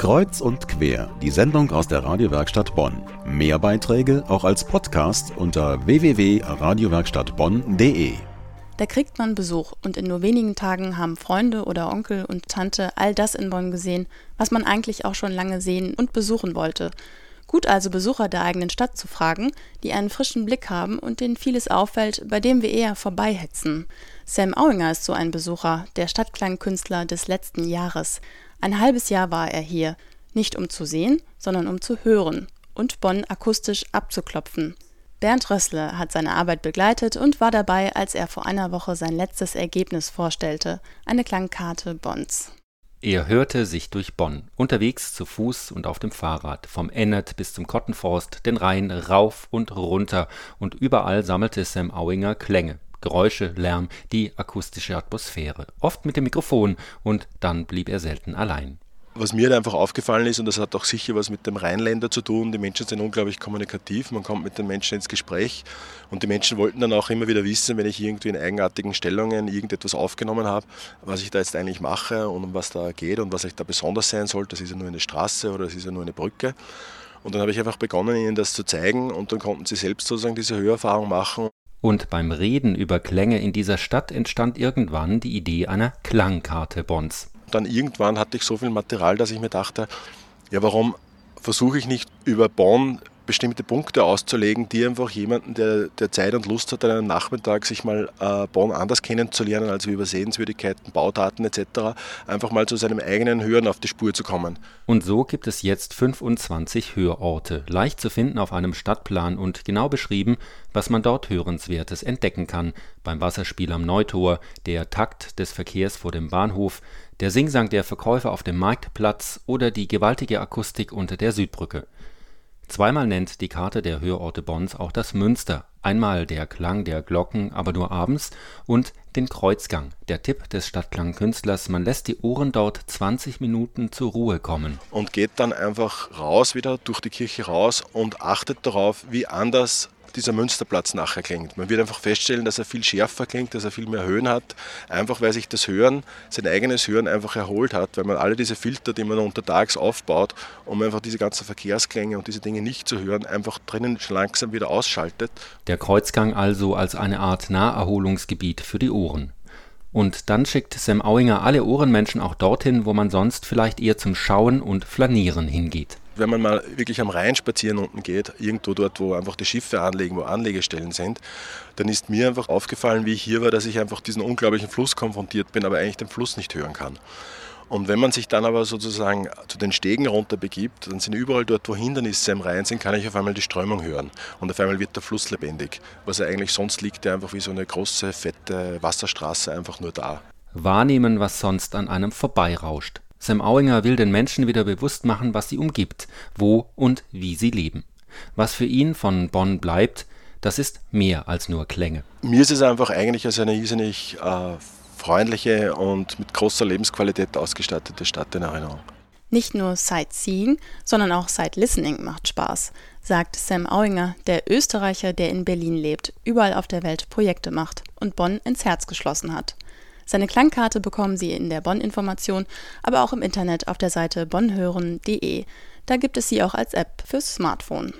Kreuz und quer, die Sendung aus der Radiowerkstatt Bonn. Mehr Beiträge auch als Podcast unter www.radiowerkstattbonn.de. Da kriegt man Besuch und in nur wenigen Tagen haben Freunde oder Onkel und Tante all das in Bonn gesehen, was man eigentlich auch schon lange sehen und besuchen wollte. Gut also Besucher der eigenen Stadt zu fragen, die einen frischen Blick haben und denen vieles auffällt, bei dem wir eher vorbeihetzen. Sam Auinger ist so ein Besucher, der Stadtklangkünstler des letzten Jahres. Ein halbes Jahr war er hier, nicht um zu sehen, sondern um zu hören und Bonn akustisch abzuklopfen. Bernd Rössle hat seine Arbeit begleitet und war dabei, als er vor einer Woche sein letztes Ergebnis vorstellte, eine Klangkarte Bonns. Er hörte sich durch Bonn, unterwegs zu Fuß und auf dem Fahrrad, vom Ennert bis zum Kottenforst, den Rhein rauf und runter, und überall sammelte Sam Auinger Klänge, Geräusche, Lärm, die akustische Atmosphäre, oft mit dem Mikrofon, und dann blieb er selten allein. Was mir da einfach aufgefallen ist, und das hat auch sicher was mit dem Rheinländer zu tun, die Menschen sind unglaublich kommunikativ, man kommt mit den Menschen ins Gespräch und die Menschen wollten dann auch immer wieder wissen, wenn ich irgendwie in eigenartigen Stellungen irgendetwas aufgenommen habe, was ich da jetzt eigentlich mache und um was da geht und was ich da besonders sein soll. Das ist ja nur eine Straße oder das ist ja nur eine Brücke. Und dann habe ich einfach begonnen, ihnen das zu zeigen und dann konnten sie selbst sozusagen diese Hörerfahrung machen. Und beim Reden über Klänge in dieser Stadt entstand irgendwann die Idee einer Klangkarte Bonds dann irgendwann hatte ich so viel Material, dass ich mir dachte, ja, warum versuche ich nicht über Bonn bestimmte Punkte auszulegen, die einfach jemanden, der, der Zeit und Lust hat, einen Nachmittag sich mal äh, Bonn anders kennenzulernen, also über Sehenswürdigkeiten, Baudaten etc., einfach mal zu seinem eigenen Hören auf die Spur zu kommen. Und so gibt es jetzt 25 Hörorte, leicht zu finden auf einem Stadtplan und genau beschrieben, was man dort Hörenswertes entdecken kann. Beim Wasserspiel am Neutor, der Takt des Verkehrs vor dem Bahnhof, der Singsang der Verkäufer auf dem Marktplatz oder die gewaltige Akustik unter der Südbrücke. Zweimal nennt die Karte der Hörorte Bonns auch das Münster, einmal der Klang der Glocken, aber nur abends, und den Kreuzgang, der Tipp des Stadtklangkünstlers, man lässt die Ohren dort 20 Minuten zur Ruhe kommen. Und geht dann einfach raus, wieder durch die Kirche raus und achtet darauf, wie anders dieser Münsterplatz nachher klingt. Man wird einfach feststellen, dass er viel schärfer klingt, dass er viel mehr Höhen hat, einfach weil sich das Hören, sein eigenes Hören einfach erholt hat, weil man alle diese Filter, die man untertags aufbaut, um einfach diese ganzen Verkehrsklänge und diese Dinge nicht zu hören, einfach drinnen schon langsam wieder ausschaltet. Der Kreuzgang also als eine Art Naherholungsgebiet für die Ohren. Und dann schickt Sam Auinger alle Ohrenmenschen auch dorthin, wo man sonst vielleicht eher zum Schauen und Flanieren hingeht wenn man mal wirklich am Rhein spazieren unten geht, irgendwo dort, wo einfach die Schiffe anlegen, wo Anlegestellen sind, dann ist mir einfach aufgefallen, wie ich hier war, dass ich einfach diesen unglaublichen Fluss konfrontiert bin, aber eigentlich den Fluss nicht hören kann. Und wenn man sich dann aber sozusagen zu den Stegen runter begibt, dann sind überall dort, wo Hindernisse im Rhein sind, kann ich auf einmal die Strömung hören. Und auf einmal wird der Fluss lebendig. Was er eigentlich sonst liegt, der einfach wie so eine große, fette Wasserstraße einfach nur da. Wahrnehmen, was sonst an einem vorbeirauscht. Sam Auinger will den Menschen wieder bewusst machen, was sie umgibt, wo und wie sie leben. Was für ihn von Bonn bleibt, das ist mehr als nur Klänge. Mir ist es einfach eigentlich als eine irrsinnig äh, freundliche und mit großer Lebensqualität ausgestattete Stadt in Erinnerung. Nicht nur Sightseeing, sondern auch Sight-Listening macht Spaß, sagt Sam Auinger, der Österreicher, der in Berlin lebt, überall auf der Welt Projekte macht und Bonn ins Herz geschlossen hat. Seine Klangkarte bekommen Sie in der Bonn-Information, aber auch im Internet auf der Seite bonnhören.de. Da gibt es sie auch als App fürs Smartphone.